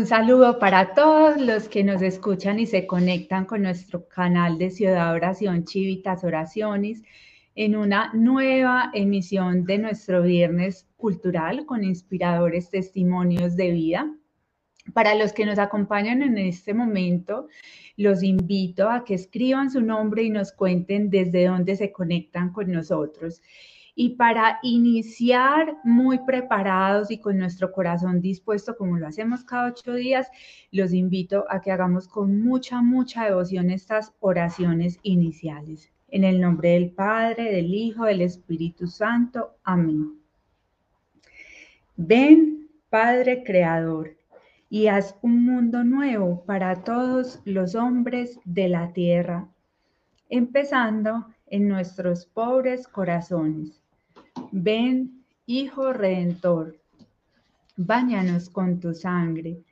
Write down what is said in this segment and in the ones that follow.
Un saludo para todos los que nos escuchan y se conectan con nuestro canal de Ciudad Oración Chivitas Oraciones en una nueva emisión de nuestro Viernes Cultural con inspiradores testimonios de vida. Para los que nos acompañan en este momento, los invito a que escriban su nombre y nos cuenten desde dónde se conectan con nosotros. Y para iniciar muy preparados y con nuestro corazón dispuesto, como lo hacemos cada ocho días, los invito a que hagamos con mucha, mucha devoción estas oraciones iniciales. En el nombre del Padre, del Hijo, del Espíritu Santo. Amén. Ven, Padre Creador, y haz un mundo nuevo para todos los hombres de la tierra, empezando en nuestros pobres corazones. Ven, Hijo Redentor, báñanos con tu sangre,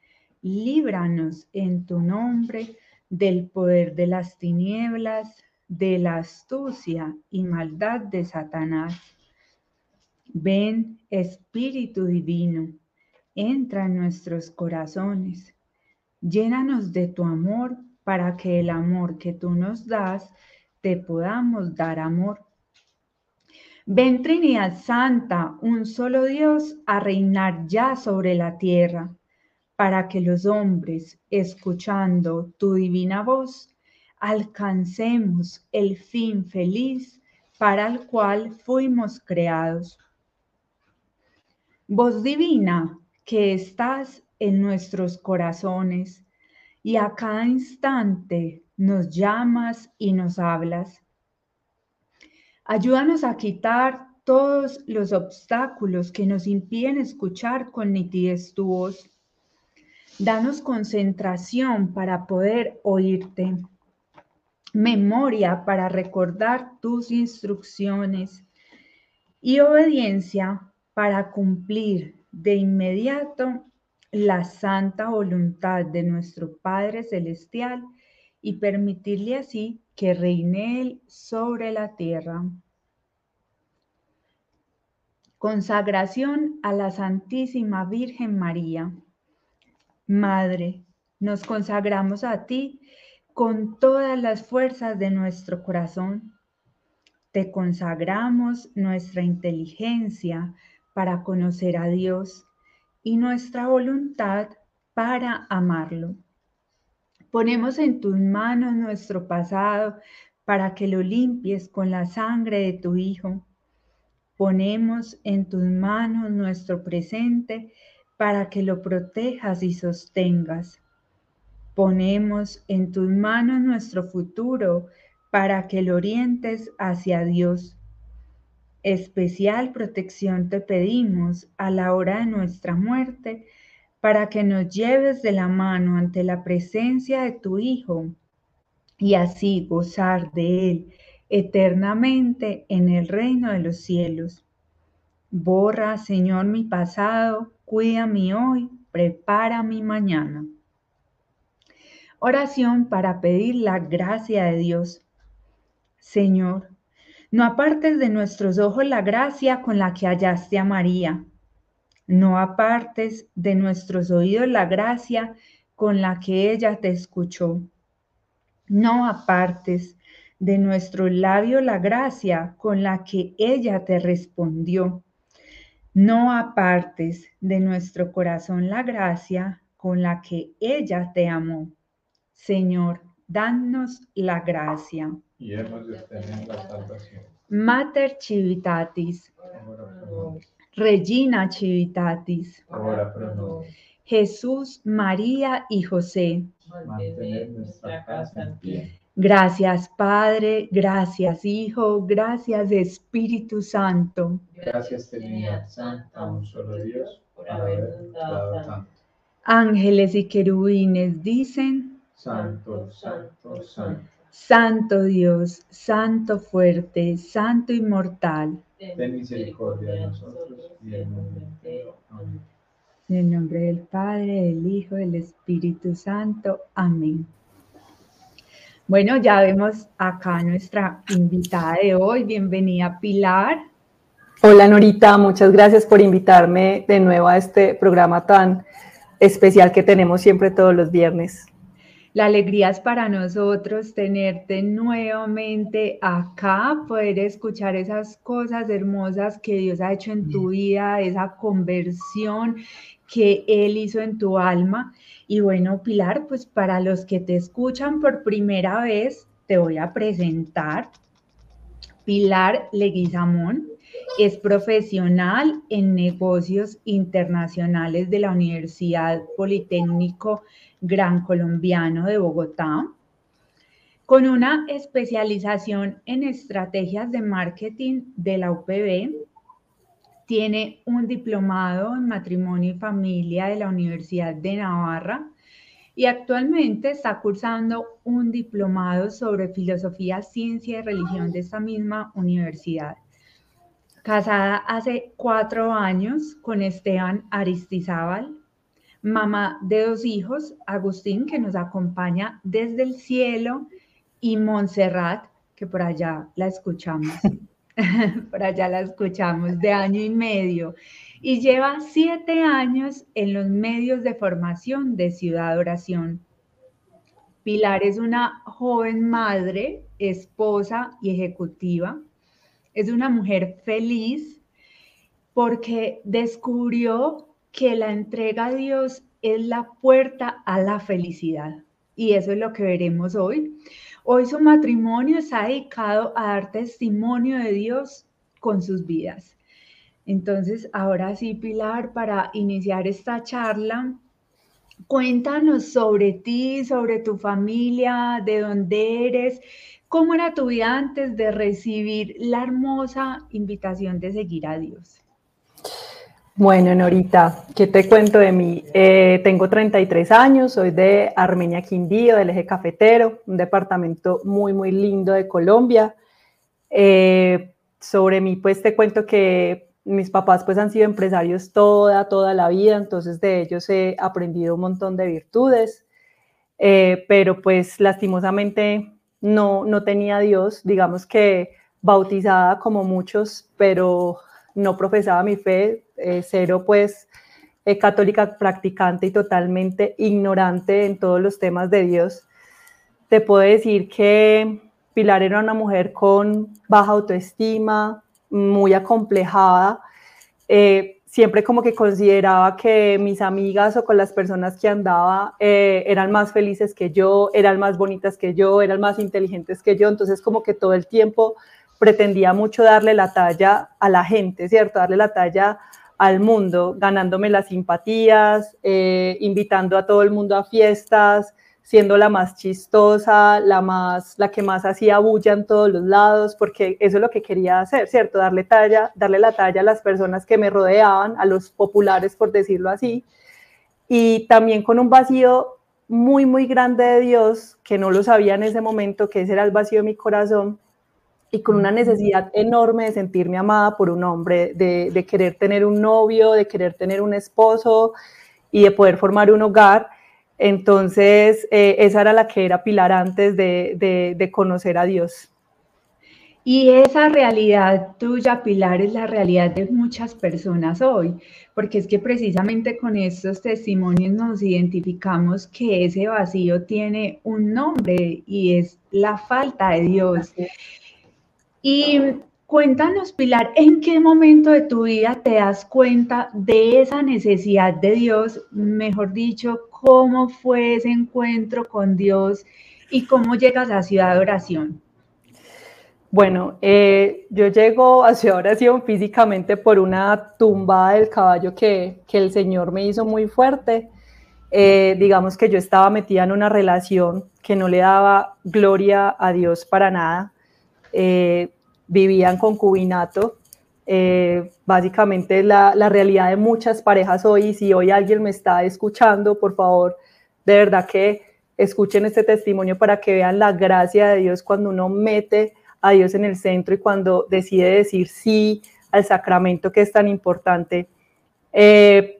líbranos en tu nombre del poder de las tinieblas, de la astucia y maldad de Satanás. Ven, Espíritu Divino, entra en nuestros corazones, llénanos de tu amor para que el amor que tú nos das te podamos dar amor. Ven Trinidad Santa, un solo Dios, a reinar ya sobre la tierra, para que los hombres, escuchando tu divina voz, alcancemos el fin feliz para el cual fuimos creados. Voz divina que estás en nuestros corazones y a cada instante nos llamas y nos hablas. Ayúdanos a quitar todos los obstáculos que nos impiden escuchar con nitidez tu voz. Danos concentración para poder oírte memoria para recordar tus instrucciones y obediencia para cumplir de inmediato la santa voluntad de nuestro Padre Celestial y permitirle así que reine Él sobre la tierra. Consagración a la Santísima Virgen María. Madre, nos consagramos a ti con todas las fuerzas de nuestro corazón. Te consagramos nuestra inteligencia para conocer a Dios y nuestra voluntad para amarlo. Ponemos en tus manos nuestro pasado para que lo limpies con la sangre de tu Hijo. Ponemos en tus manos nuestro presente para que lo protejas y sostengas. Ponemos en tus manos nuestro futuro para que lo orientes hacia Dios. Especial protección te pedimos a la hora de nuestra muerte para que nos lleves de la mano ante la presencia de tu Hijo y así gozar de Él eternamente en el reino de los cielos. Borra, Señor, mi pasado, cuida mi hoy, prepara mi mañana. Oración para pedir la gracia de Dios. Señor, no apartes de nuestros ojos la gracia con la que hallaste a María. No apartes de nuestros oídos la gracia con la que ella te escuchó. No apartes de nuestro labio la gracia con la que ella te respondió. No apartes de nuestro corazón la gracia con la que ella te amó. Señor, danos la gracia. Y hemos de obtener la salvación. Mater Civitatis. Regina Civitatis. Jesús, María y José. Mantener nuestra casa en pie. Gracias Padre, gracias Hijo, gracias Espíritu Santo. Gracias Trinidad Santa, un solo Dios, por habernos dado tanto. Ángeles y querubines dicen, Santo, santo, santo. Santo Dios, Santo fuerte, Santo inmortal. Ten misericordia de nosotros y del mundo entero. Amén. En el nombre del Padre, del Hijo, del Espíritu Santo. Amén. Bueno, ya vemos acá nuestra invitada de hoy. Bienvenida, Pilar. Hola, Norita. Muchas gracias por invitarme de nuevo a este programa tan especial que tenemos siempre todos los viernes. La alegría es para nosotros tenerte nuevamente acá, poder escuchar esas cosas hermosas que Dios ha hecho en tu vida, esa conversión que Él hizo en tu alma. Y bueno, Pilar, pues para los que te escuchan por primera vez, te voy a presentar. Pilar Leguizamón es profesional en negocios internacionales de la Universidad Politécnico Gran Colombiano de Bogotá, con una especialización en estrategias de marketing de la UPB. Tiene un diplomado en matrimonio y familia de la Universidad de Navarra y actualmente está cursando un diplomado sobre filosofía, ciencia y religión de esta misma universidad. Casada hace cuatro años con Esteban Aristizábal, mamá de dos hijos, Agustín, que nos acompaña desde el cielo, y Montserrat, que por allá la escuchamos, por allá la escuchamos de año y medio, y lleva siete años en los medios de formación de Ciudad Oración. Pilar es una joven madre, esposa y ejecutiva. Es una mujer feliz porque descubrió que la entrega a Dios es la puerta a la felicidad. Y eso es lo que veremos hoy. Hoy su matrimonio está dedicado a dar testimonio de Dios con sus vidas. Entonces, ahora sí, Pilar, para iniciar esta charla, cuéntanos sobre ti, sobre tu familia, de dónde eres, cómo era tu vida antes de recibir la hermosa invitación de seguir a Dios. Bueno, Norita, ¿qué te cuento de mí? Eh, tengo 33 años, soy de Armenia Quindío, del eje cafetero, un departamento muy, muy lindo de Colombia. Eh, sobre mí, pues te cuento que mis papás pues han sido empresarios toda, toda la vida, entonces de ellos he aprendido un montón de virtudes, eh, pero pues lastimosamente no, no tenía Dios, digamos que bautizada como muchos, pero no profesaba mi fe, eh, cero pues eh, católica practicante y totalmente ignorante en todos los temas de Dios. Te puedo decir que Pilar era una mujer con baja autoestima, muy acomplejada. Eh, siempre como que consideraba que mis amigas o con las personas que andaba eran más felices que yo, eran más bonitas que yo, eran más inteligentes que yo. Entonces como que todo el tiempo pretendía mucho darle la talla a la gente, ¿cierto? Darle la talla al mundo, ganándome las simpatías, eh, invitando a todo el mundo a fiestas, siendo la más chistosa, la, más, la que más hacía bulla en todos los lados, porque eso es lo que quería hacer, ¿cierto? Darle, talla, darle la talla a las personas que me rodeaban, a los populares, por decirlo así, y también con un vacío muy, muy grande de Dios, que no lo sabía en ese momento, que ese era el vacío de mi corazón, y con una necesidad enorme de sentirme amada por un hombre, de, querer tener un novio, de querer tener un esposo y de poder formar un hogar. Entonces, eh, esa era la que era Pilar antes de, de conocer a Dios. Y esa realidad tuya, Pilar, es la realidad de muchas personas hoy, porque es que precisamente con estos testimonios nos identificamos que ese vacío tiene un nombre y es la falta de Dios. Y cuéntanos, Pilar, ¿en qué momento de tu vida te das cuenta de esa necesidad de Dios? Mejor dicho, ¿cómo fue ese encuentro con Dios y cómo llegas a Ciudad de Oración? Bueno, eh, yo llego a Ciudad Oración físicamente por una tumbada del caballo que, el Señor me hizo muy fuerte. Eh, digamos que yo estaba metida en una relación que no le daba gloria a Dios para nada. Eh, vivían concubinato. Eh, básicamente la, la, realidad de muchas parejas hoy, si hoy alguien me está escuchando, por favor, de verdad que escuchen este testimonio para que vean la gracia de Dios cuando uno mete a Dios en el centro y cuando decide decir sí al sacramento que es tan importante. Eh,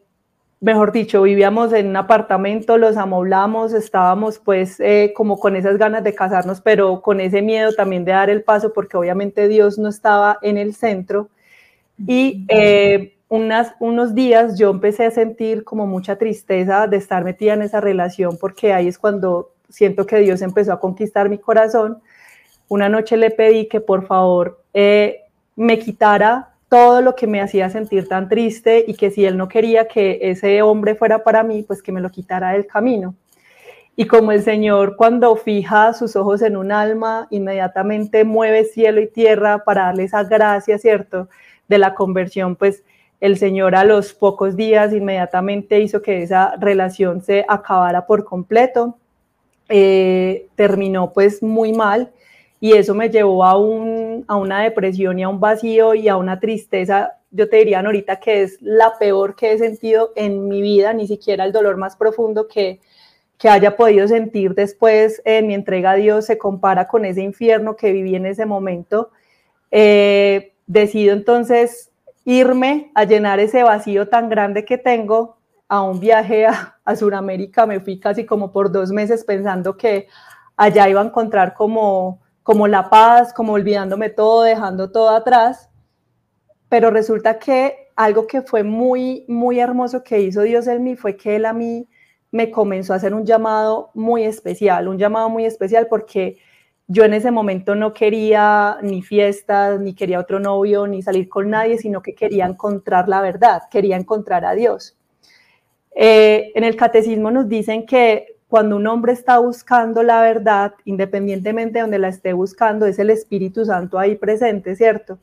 mejor dicho, vivíamos en un apartamento, los amoblamos, estábamos pues eh, como con esas ganas de casarnos, pero con ese miedo también de dar el paso, porque obviamente Dios no estaba en el centro. Y eh, unas, unos días yo empecé a sentir como mucha tristeza de estar metida en esa relación porque ahí es cuando siento que Dios empezó a conquistar mi corazón. Una noche le pedí que por favor eh, me quitara todo lo que me hacía sentir tan triste y que si él no quería que ese hombre fuera para mí, pues que me lo quitara del camino. Y como el Señor cuando fija sus ojos en un alma, inmediatamente mueve cielo y tierra para darle esa gracia, ¿cierto? De la conversión, pues el Señor a los pocos días inmediatamente hizo que esa relación se acabara por completo. Eh, terminó pues muy mal y eso me llevó a, un, a una depresión y a un vacío y a una tristeza, yo te diría ahorita que es la peor que he sentido en mi vida, ni siquiera el dolor más profundo que, que haya podido sentir después en mi entrega a Dios se compara con ese infierno que viví en ese momento. Eh, decido entonces irme a llenar ese vacío tan grande que tengo a un viaje a, a Sudamérica. Me fui casi como por dos meses pensando que allá iba a encontrar como como la paz, como olvidándome todo, dejando todo atrás. Pero resulta que algo que fue muy, muy hermoso que hizo Dios en mí fue que Él a mí me comenzó a hacer un llamado muy especial, un llamado muy especial porque yo en ese momento no quería ni fiestas, ni quería otro novio, ni salir con nadie, sino que quería encontrar la verdad, quería encontrar a Dios. Eh, en el catecismo nos dicen que cuando un hombre está buscando la verdad, independientemente de donde la esté buscando, es el Espíritu Santo ahí presente, ¿cierto?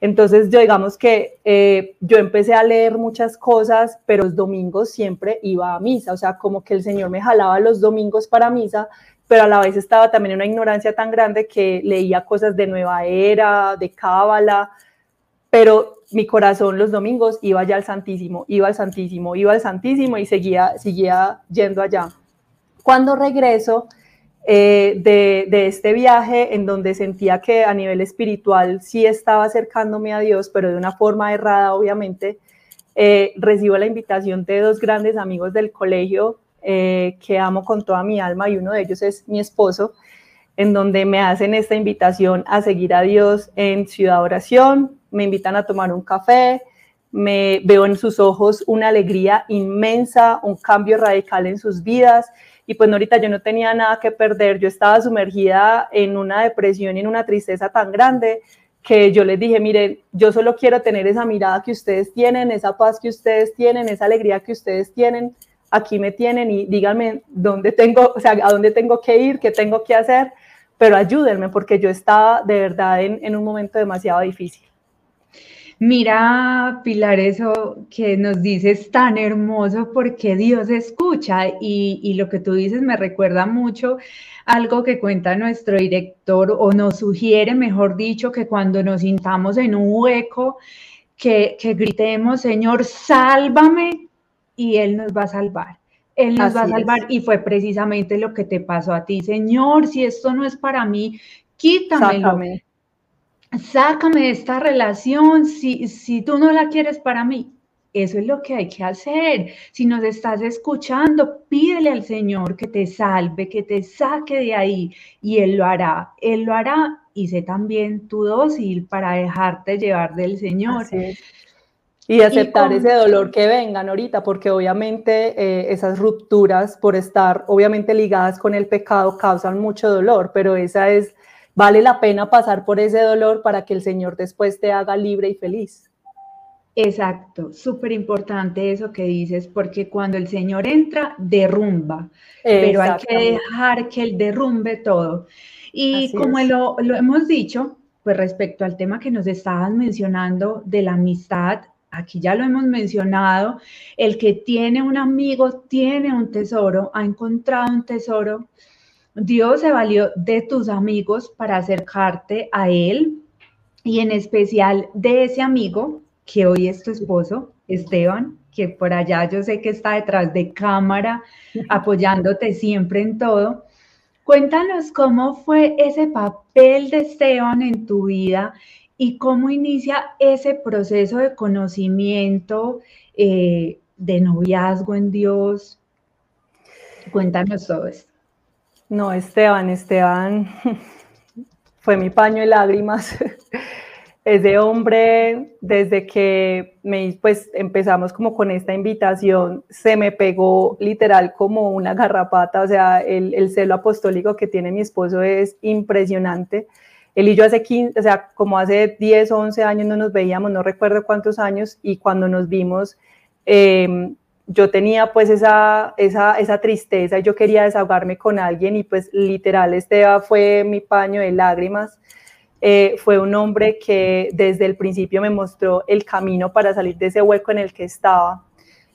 Entonces yo digamos que eh, yo empecé a leer muchas cosas, pero los domingos siempre iba a misa, o sea, como que el Señor me jalaba los domingos para misa, pero a la vez estaba también en una ignorancia tan grande que leía cosas de Nueva Era, de Cábala, pero mi corazón los domingos iba ya al Santísimo, iba al Santísimo, iba al Santísimo y seguía, seguía yendo allá. Cuando regreso eh, de, este viaje, en donde sentía que a nivel espiritual sí estaba acercándome a Dios, pero de una forma errada, obviamente, eh, recibo la invitación de dos grandes amigos del colegio eh, que amo con toda mi alma y uno de ellos es mi esposo, en donde me hacen esta invitación a seguir a Dios en Ciudad Oración, me invitan a tomar un café, me veo en sus ojos una alegría inmensa, un cambio radical en sus vidas y pues ahorita yo no tenía nada que perder, yo estaba sumergida en una depresión y en una tristeza tan grande que yo les dije, miren, yo solo quiero tener esa mirada que ustedes tienen, esa paz que ustedes tienen, esa alegría que ustedes tienen, aquí me tienen y díganme dónde tengo, o sea, a dónde tengo que ir, qué tengo que hacer, pero ayúdenme porque yo estaba de verdad en, en un momento demasiado difícil. Mira, Pilar, eso que nos dices tan hermoso porque Dios escucha y, lo que tú dices me recuerda mucho algo que cuenta nuestro director o nos sugiere, mejor dicho, que cuando nos sintamos en un hueco, que, que gritemos, Señor, sálvame y Él nos va a salvar. Él nos va a salvar y fue precisamente lo que te pasó a ti, Señor, si esto no es para mí, quítamelo sácame de esta relación, si, si tú no la quieres para mí. Eso es lo que hay que hacer. Si nos estás escuchando, pídele al Señor que te salve, que te saque de ahí y Él lo hará. Él lo hará y sé también tu dócil para dejarte llevar del Señor. Y aceptar ese dolor que vengan ahorita, porque obviamente eh, esas rupturas por estar obviamente ligadas con el pecado causan mucho dolor, pero esa es Vale la pena pasar por ese dolor para que el Señor después te haga libre y feliz. Exacto, súper importante eso que dices, porque cuando el Señor entra, derrumba, pero hay que dejar que Él derrumbe todo. Y como lo, lo, hemos dicho, pues respecto al tema que nos estaban mencionando de la amistad, aquí ya lo hemos mencionado, el que tiene un amigo tiene un tesoro, ha encontrado un tesoro Dios se valió de tus amigos para acercarte a Él y en especial de ese amigo que hoy es tu esposo, Esteban, que por allá yo sé que está detrás de cámara apoyándote siempre en todo. Cuéntanos cómo fue ese papel de Esteban en tu vida y cómo inicia ese proceso de conocimiento, eh, de noviazgo en Dios. Cuéntanos todo esto. No, Esteban, Esteban fue mi paño de lágrimas. ese hombre, desde que me, pues, empezamos como con esta invitación, se me pegó literal como una garrapata, o sea, el, el celo apostólico que tiene mi esposo es impresionante. Él y yo hace 15, o sea, como hace 10 o 11 años no nos veíamos, no recuerdo cuántos años, y cuando nos vimos, em, yo tenía pues esa, esa, esa tristeza, yo quería desahogarme con alguien y pues literal Esteban fue mi paño de lágrimas eh, fue un hombre que desde el principio me mostró el camino para salir de ese hueco en el que estaba.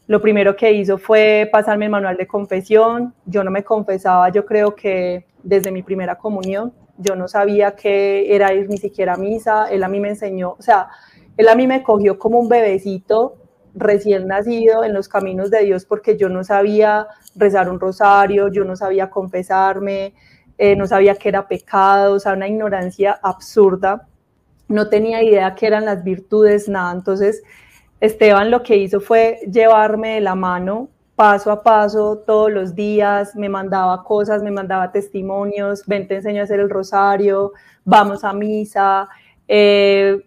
Lo primero que hizo fue pasarme el manual de confesión. Yo no me confesaba, yo creo que desde mi primera comunión, yo no sabía qué era ir ni siquiera a misa. Él a mí me enseñó, o sea, él a mí me cogió como un bebecito recién nacido en los caminos de Dios porque yo no sabía rezar un rosario, yo no sabía confesarme, eh, no sabía que era pecado, o sea, una ignorancia absurda, no tenía idea qué eran las virtudes, nada. Entonces, Esteban lo que hizo fue llevarme de la mano paso a paso todos los días, me mandaba cosas, me mandaba testimonios, ven, te enseño a hacer el rosario, vamos a misa. Eh,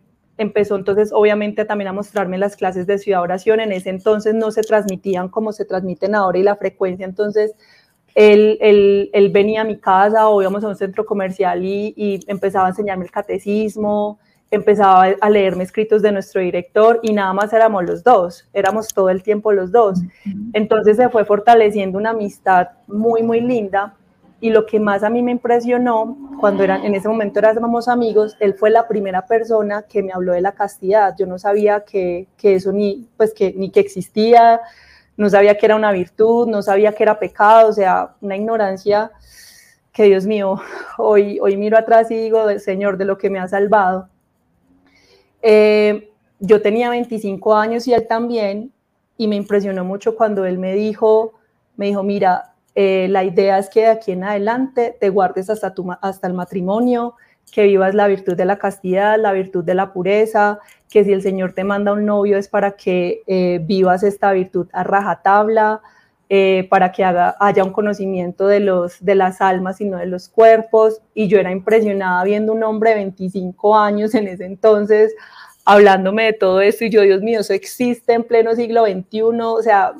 empezó entonces obviamente también a mostrarme las clases de ciudad oración, en ese entonces no se transmitían como se transmiten ahora y la frecuencia entonces él, él, él, venía a mi casa o íbamos a un centro comercial y, y, empezaba a enseñarme el catecismo, empezaba a leerme escritos de nuestro director y nada más éramos los dos, éramos todo el tiempo los dos. Entonces se fue fortaleciendo una amistad muy, muy linda y lo que más a mí me impresionó, cuando eran, en ese momento éramos amigos, él fue la primera persona que me habló de la castidad. Yo no sabía que, que eso ni, pues que, ni que existía, no sabía que era una virtud, no sabía que era pecado, o sea, una ignorancia que Dios mío, hoy, hoy miro atrás y digo, Señor, de lo que me ha salvado. Eh, yo tenía 25 años y él también, y me impresionó mucho cuando él me dijo, me dijo, mira, eh, la idea es que de aquí en adelante te guardes hasta, tu, el matrimonio, que vivas la virtud de la castidad, la virtud de la pureza, que si el Señor te manda un novio es para que eh, vivas esta virtud a rajatabla, eh, para que haya un conocimiento de, los, de las almas y no de los cuerpos. Y yo era impresionada viendo un hombre de 25 años en ese entonces hablándome de todo esto y yo, Dios mío, eso existe en pleno siglo XXI, o sea,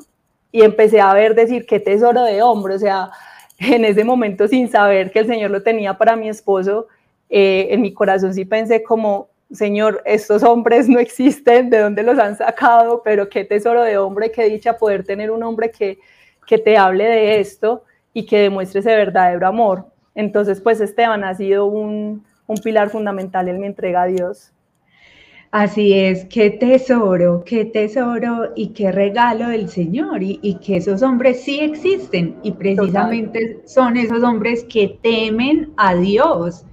y empecé a ver decir qué tesoro de hombre, o sea, en ese momento sin saber que el Señor lo tenía para mi esposo, eh, en mi corazón sí pensé como, Señor, estos hombres no existen, ¿de dónde los han sacado? Pero qué tesoro de hombre, qué dicha poder tener un hombre que, que te hable de esto y que demuestre ese verdadero amor. Entonces, pues Esteban ha sido un, un pilar fundamental en mi entrega a Dios. Así es, qué tesoro, qué tesoro y qué regalo del Señor y, y que esos hombres sí existen y precisamente Total. son esos hombres que temen a Dios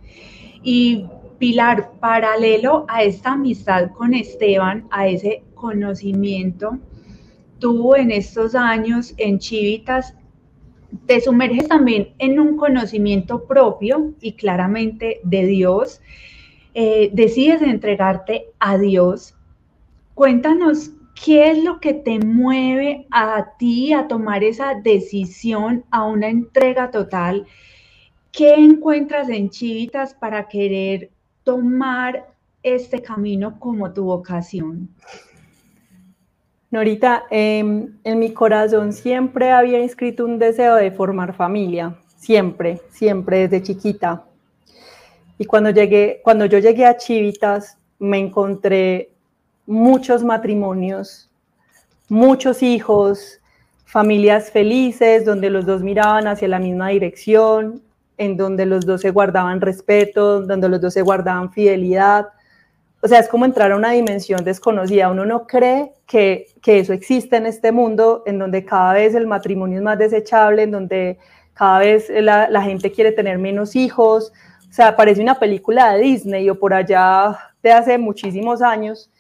y Pilar, paralelo a esta amistad con Esteban, a ese conocimiento, tú en estos años en Chivitas te sumerges también en un conocimiento propio y claramente de Dios. Eh, decides entregarte a Dios. Cuéntanos qué es lo que te mueve a ti a tomar esa decisión, a una entrega total ¿Qué encuentras en Chivitas para querer tomar este camino como tu vocación? Norita, eh, en mi corazón siempre había inscrito un deseo de formar familia, siempre, siempre desde chiquita. Y cuando, llegué, cuando yo llegué a Chivitas, me encontré muchos matrimonios, muchos hijos, familias felices, donde los dos miraban hacia la misma dirección, en donde los dos se guardaban respeto, donde los dos se guardaban fidelidad. O sea, es como entrar a una dimensión desconocida. Uno no cree que, que eso existe en este mundo, en donde cada vez el matrimonio es más desechable, en donde cada vez la, la gente quiere tener menos hijos. O sea, parece una película de Disney o por allá de hace muchísimos años.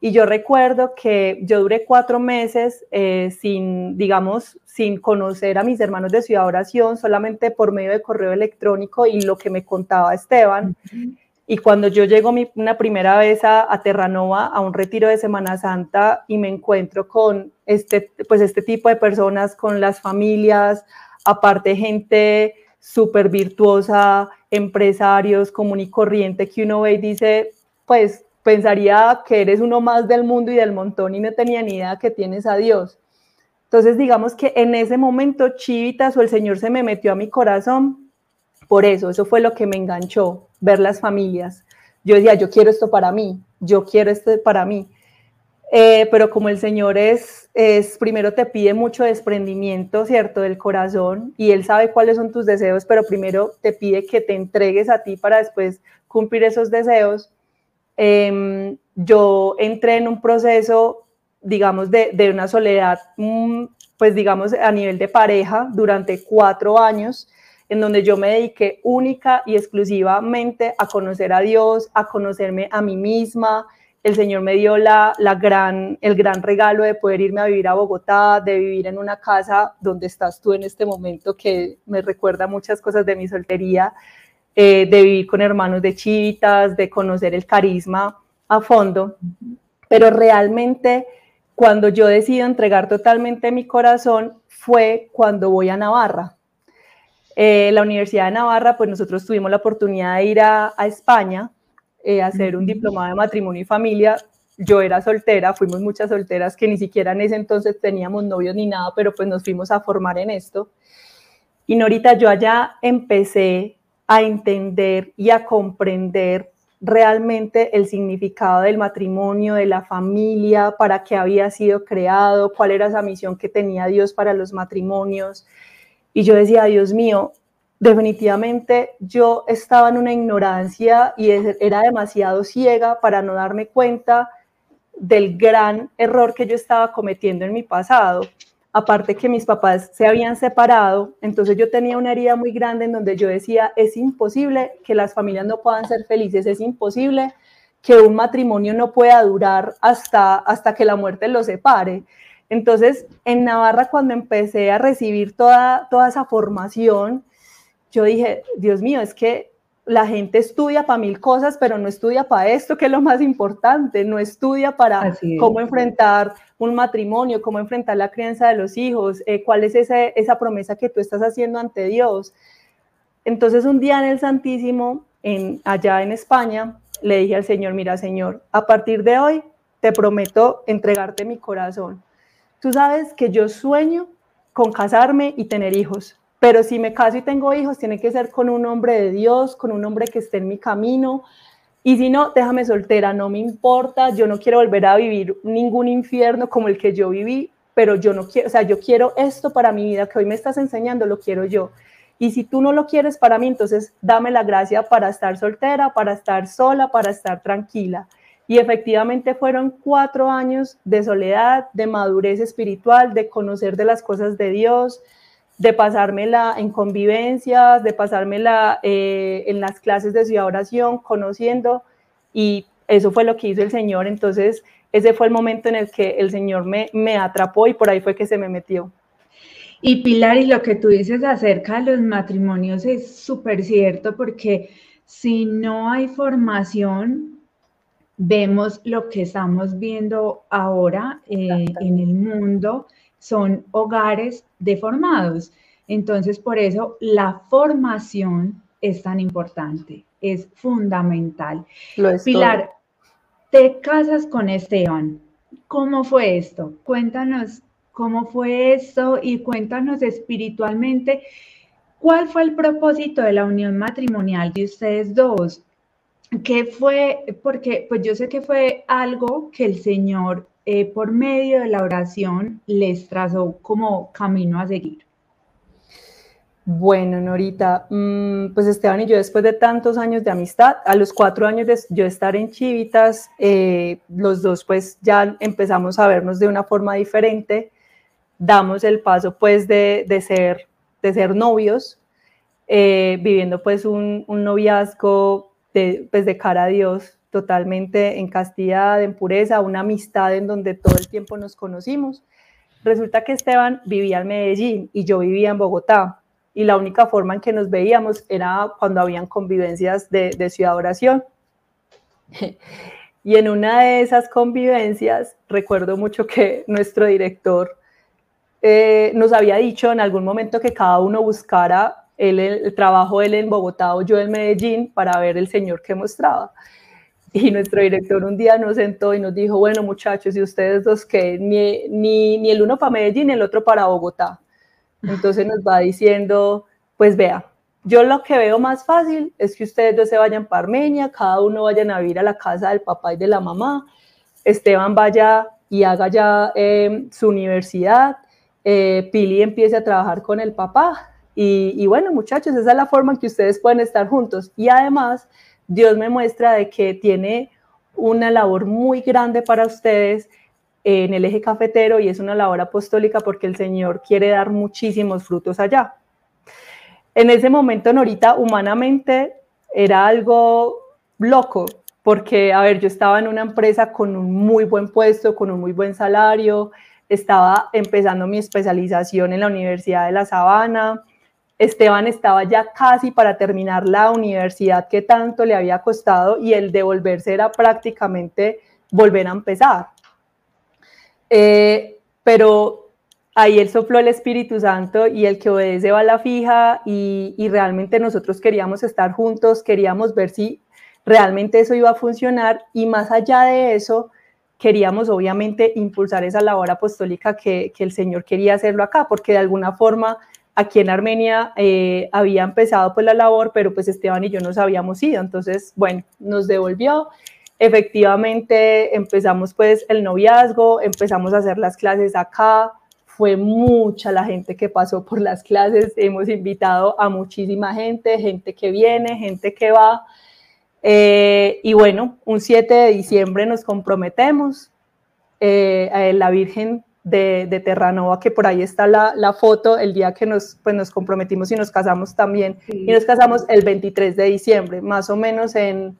Y yo recuerdo que yo duré cuatro meses eh, sin, digamos, sin conocer a mis hermanos de Ciudad Oración, solamente por medio de correo electrónico y lo que me contaba Esteban. Uh -huh. Y cuando yo llego mi, una primera vez a, a, Terranova, a un retiro de Semana Santa, y me encuentro con este, pues este tipo de personas, con las familias, aparte gente súper virtuosa, empresarios, común y corriente, que uno ve y dice, pues pensaría que eres uno más del mundo y del montón y no tenía ni idea que tienes a Dios. Entonces, digamos que en ese momento Chivitas o el Señor se me metió a mi corazón por eso, eso fue lo que me enganchó, ver las familias. Yo decía, yo quiero esto para mí, yo quiero esto para mí. Eh, pero como el Señor es, es, primero te pide mucho desprendimiento, ¿cierto?, del corazón, y Él sabe cuáles son tus deseos, pero primero te pide que te entregues a ti para después cumplir esos deseos. Em, yo entré en un proceso, digamos, de, de una soledad, mm, pues digamos, a nivel de pareja durante cuatro años, en donde yo me dediqué única y exclusivamente a conocer a Dios, a conocerme a mí misma. El Señor me dio la, gran, el gran regalo de poder irme a vivir a Bogotá, de vivir en una casa donde estás tú en este momento, que me recuerda muchas cosas de mi soltería, eh, de vivir con hermanos de chivitas, de conocer el carisma a fondo. Pero realmente cuando yo decido entregar totalmente mi corazón fue cuando voy a Navarra eh, la Universidad de Navarra, pues nosotros tuvimos la oportunidad de ir a, España eh, hacer un diplomado de matrimonio y familia. Yo era soltera, fuimos muchas solteras que ni siquiera en ese entonces teníamos novios ni nada, pero pues nos fuimos a formar en esto. Y Norita, yo allá empecé a entender y a comprender realmente el significado del matrimonio, de la familia, para qué había sido creado, cuál era esa misión que tenía Dios para los matrimonios, y yo decía, Dios mío, definitivamente yo estaba en una ignorancia y era demasiado ciega para no darme cuenta del gran error que yo estaba cometiendo en mi pasado. Aparte que mis papás se habían separado, entonces yo tenía una herida muy grande en donde yo decía, es imposible que las familias no puedan ser felices, es imposible que un matrimonio no pueda durar hasta, hasta que la muerte los separe. Entonces, en Navarra, cuando empecé a recibir toda, toda esa formación, yo dije, Dios mío, es que la gente estudia para mil cosas, pero no estudia para esto, que es lo más importante, no estudia para cómo enfrentar un matrimonio, cómo enfrentar la crianza de los hijos, eh, cuál es esa promesa que tú estás haciendo ante Dios. Entonces un día en el Santísimo, en, allá en España, le dije al Señor, mira Señor, a partir de hoy te prometo entregarte mi corazón. Tú sabes que yo sueño con casarme y tener hijos, pero si me caso y tengo hijos, tiene que ser con un hombre de Dios, con un hombre que esté en mi camino. Y si no, déjame soltera, no me importa, yo no quiero volver a vivir ningún infierno como el que yo viví, pero yo no quiero, o sea, yo quiero esto para mi vida que hoy me estás enseñando, lo quiero yo. Y si tú no lo quieres para mí, entonces dame la gracia para estar soltera, para estar sola, para estar tranquila. Y efectivamente fueron cuatro años de soledad, de madurez espiritual, de conocer de las cosas de Dios, de pasármela en convivencias, de pasármela eh, en las clases de ciudad oración, conociendo. Y eso fue lo que hizo el Señor. Entonces, ese fue el momento en el que el Señor me, me atrapó y por ahí fue que se me metió. Y Pilar, y lo que tú dices acerca de los matrimonios es súper cierto porque si no hay formación, vemos lo que estamos viendo ahora eh, en el mundo, son hogares deformados. Entonces, por eso la formación es tan importante, es fundamental. Pilar, te casas con Esteban. ¿Cómo fue esto? Cuéntanos cómo fue esto y cuéntanos espiritualmente cuál fue el propósito de la unión matrimonial de ustedes dos. ¿Qué fue? Porque pues yo sé que fue algo que el Señor eh, por medio de la oración les trazó como camino a seguir. Bueno, Norita, mm, pues Esteban y yo después de tantos años de amistad, a los cuatro años de yo estar en Chivitas, eh, los dos pues ya empezamos a vernos de una forma diferente, damos el paso pues de, ser, de ser novios, eh, viviendo pues un, un noviazgo de, pues de cara a Dios, totalmente en castidad, en pureza, una amistad en donde todo el tiempo nos conocimos. Resulta que Esteban vivía en Medellín y yo vivía en Bogotá y la única forma en que nos veíamos era cuando habían convivencias de, de ciudad oración. y en una de esas convivencias recuerdo mucho que nuestro director eh, nos había dicho en algún momento que cada uno buscara él, el, trabajo él en Bogotá o yo en Medellín para ver el señor que mostraba. Y nuestro director un día nos sentó y nos dijo, bueno muchachos, ¿y ustedes dos qué? Ni, ni, ni el uno para Medellín el otro para Bogotá. Entonces nos va diciendo, pues vea, yo lo que veo más fácil es que ustedes dos se vayan para Armenia, cada uno vayan a vivir a la casa del papá y de la mamá, Esteban vaya y haga ya eh, su universidad, eh, Pili empiece a trabajar con el papá y, y, bueno muchachos, esa es la forma en que ustedes pueden estar juntos y además Dios me muestra de que tiene una labor muy grande para ustedes en el eje cafetero y es una labor apostólica porque el Señor quiere dar muchísimos frutos allá. En ese momento, Norita, humanamente era algo loco, porque, a ver, yo estaba en una empresa con un muy buen puesto, con un muy buen salario, estaba empezando mi especialización en la Universidad de La Sabana, Esteban estaba ya casi para terminar la universidad que tanto le había costado y el devolverse era prácticamente volver a empezar. Eh, pero ahí él sopló el Espíritu Santo y el que obedece va a la fija y, realmente nosotros queríamos estar juntos, queríamos ver si realmente eso iba a funcionar y más allá de eso, queríamos obviamente impulsar esa labor apostólica que, que el Señor quería hacerlo acá, porque de alguna forma aquí en Armenia eh, había empezado pues la labor, pero pues Esteban y yo nos habíamos ido, entonces, bueno, nos devolvió. Efectivamente, empezamos pues el noviazgo, empezamos a hacer las clases acá, fue mucha la gente que pasó por las clases, hemos invitado a muchísima gente, gente que viene, gente que va. Eh, y bueno, un 7 de diciembre nos comprometemos. Eh, la Virgen de, Terranova, que por ahí está la, foto, el día que nos, pues, nos comprometimos y nos casamos también. Y nos casamos el 23 de diciembre, más o menos en,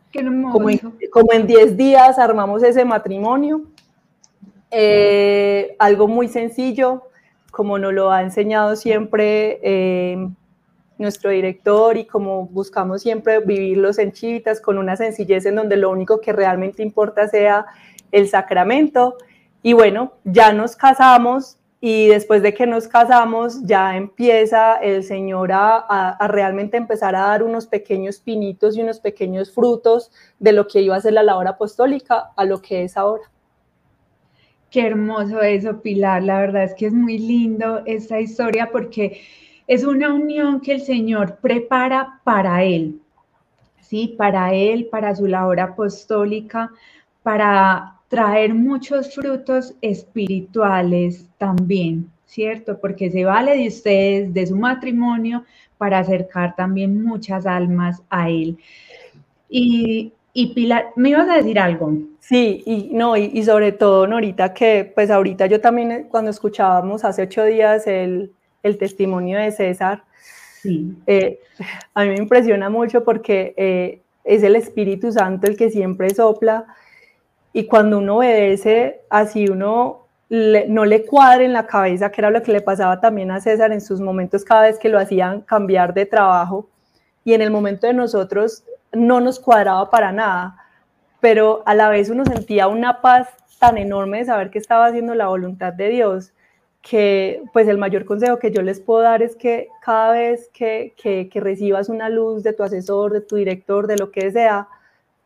como en, como en 10 días armamos ese matrimonio. Eh, algo muy sencillo, como nos lo ha enseñado siempre eh, nuestro director y como buscamos siempre vivirlos en chivitas con una sencillez en donde lo único que realmente importa sea el sacramento y bueno, ya nos casamos y después de que nos casamos ya empieza el Señor a, realmente empezar a dar unos pequeños pinitos y unos pequeños frutos de lo que iba a ser la labor apostólica a lo que es ahora. Qué hermoso eso, Pilar. La verdad es que es muy lindo esta historia porque es una unión que el Señor prepara para Él, ¿sí? Para Él, para su labor apostólica, para traer muchos frutos espirituales también, ¿cierto? Porque se vale de ustedes, de su matrimonio, para acercar también muchas almas a Él. Y, y Pilar, ¿me ibas a decir algo? Sí, y no, y, sobre todo, Norita, que pues ahorita yo también eh, cuando escuchábamos hace ocho días el, el testimonio de César, sí. Eh, a mí me impresiona mucho porque eh, es el Espíritu Santo el que siempre sopla y cuando uno obedece, así uno no le cuadre en la cabeza, que era lo que le pasaba también a César en sus momentos cada vez que lo hacían cambiar de trabajo, y en el momento de nosotros no nos cuadraba para nada, pero a la vez uno sentía una paz tan enorme de saber que estaba haciendo la voluntad de Dios, que pues el mayor consejo que yo les puedo dar es que cada vez que, que, que recibas una luz de tu asesor, de tu director, de lo que sea,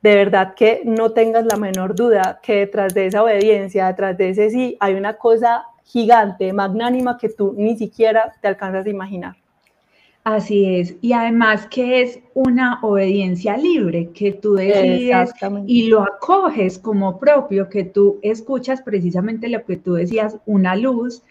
de verdad que no tengas la menor duda que detrás de esa obediencia, detrás de ese sí, hay una cosa gigante, magnánima que tú ni siquiera te alcanzas a imaginar. Así es, y además que es una obediencia libre, que tú decides y lo acoges como propio, que tú escuchas precisamente lo que tú decías, una luz,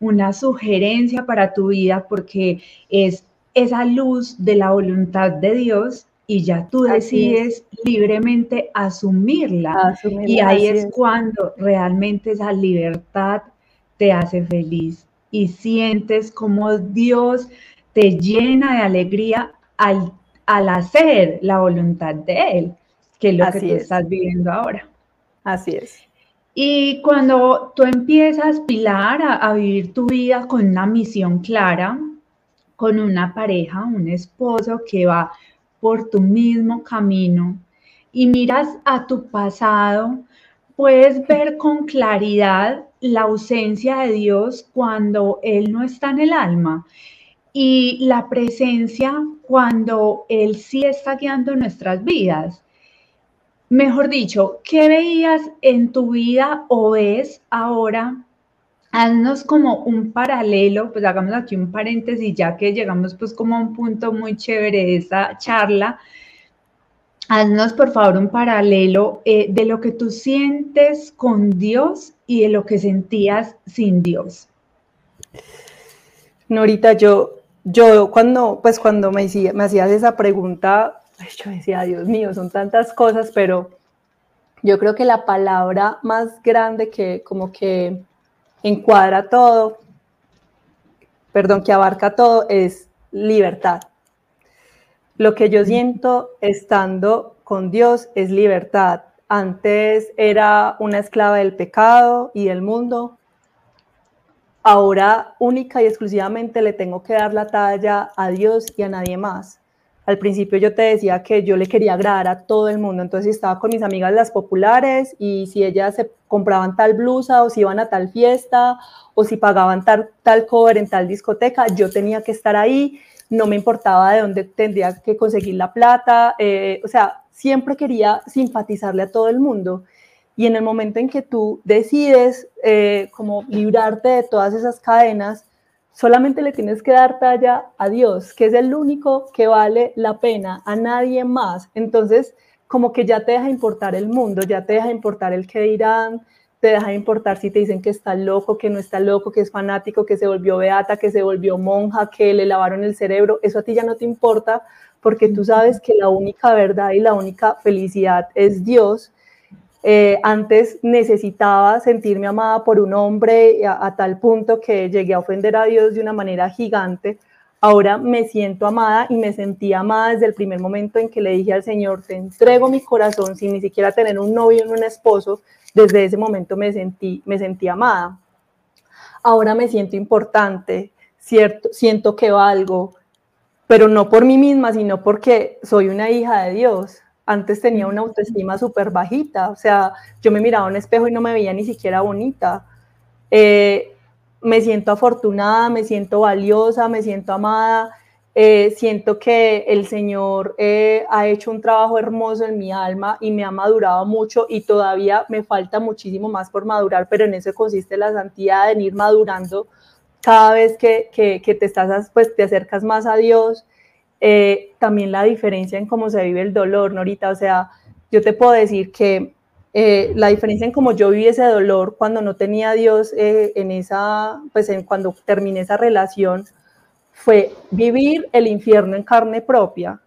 una sugerencia para tu vida, porque es esa luz de la voluntad de Dios y ya tú decides libremente asumirla. y ahí es, cuando realmente esa libertad te hace feliz y sientes como Dios te llena de alegría al, al hacer la voluntad de Él, que es lo que tú estás viviendo ahora. Así es. Y cuando tú empiezas, Pilar, a, a vivir tu vida con una misión clara, con una pareja, un esposo que va por tu mismo camino y miras a tu pasado, puedes ver con claridad la ausencia de Dios cuando Él no está en el alma y la presencia cuando Él sí está guiando nuestras vidas. mejor dicho, ¿qué veías en tu vida o ves ahora? Haznos como un paralelo, pues hagamos aquí un paréntesis ya que llegamos pues como a un punto muy chévere de esta charla. Haznos por favor un paralelo eh, de lo que tú sientes con Dios y de lo que sentías sin Dios. Norita, yo, yo cuando, pues cuando me hacías esa pregunta, yo decía, Dios mío, son tantas cosas, pero yo creo que la palabra más grande que como que encuadra todo, perdón, que abarca todo, es libertad. Lo que yo siento estando con Dios es libertad. Antes era una esclava del pecado y del mundo. Ahora única y exclusivamente le tengo que dar la talla a Dios y a nadie más al principio yo te decía que yo le quería agradar a todo el mundo, entonces estaba con mis amigas las populares y si ellas se compraban tal blusa o si iban a tal fiesta o si pagaban tal, tal cover en tal discoteca, yo tenía que estar ahí, no me importaba de dónde tendría que conseguir la plata, eh, o sea, siempre quería simpatizarle a todo el mundo. Y en el momento en que tú decides eh, como librarte de todas esas cadenas, Solamente le tienes que dar talla a Dios, que es el único que vale la pena, a nadie más. Entonces, como que ya te deja importar el mundo, ya te deja importar el que dirán, te deja importar si te dicen que está loco, que no está loco, que es fanático, que se volvió beata, que se volvió monja, que le lavaron el cerebro. Eso a ti ya no te importa porque tú sabes que la única verdad y la única felicidad es Dios eh, antes necesitaba sentirme amada por un hombre a, tal punto que llegué a ofender a Dios de una manera gigante. Ahora me siento amada y me sentí amada desde el primer momento en que le dije al Señor, te entrego mi corazón sin ni siquiera tener un novio ni un esposo. Desde ese momento me sentí, me sentí amada. Ahora me siento importante, cierto, siento que valgo, pero no por mí misma, sino porque soy una hija de Dios antes tenía una autoestima súper bajita, o sea, yo me miraba en un espejo y no me veía ni siquiera bonita. Eh, me siento afortunada, me siento valiosa, me siento amada, eh, siento que el Señor eh, ha hecho un trabajo hermoso en mi alma y me ha madurado mucho y todavía me falta muchísimo más por madurar, pero en eso consiste la santidad, en ir madurando. Cada vez que, que, que te estás, pues te acercas más a Dios eh, también la diferencia en cómo se vive el dolor, Norita. O sea, yo te puedo decir que eh, la diferencia en cómo yo viví ese dolor cuando no tenía a Dios eh, en esa, pues en, cuando terminé esa relación, fue vivir el infierno en carne propia.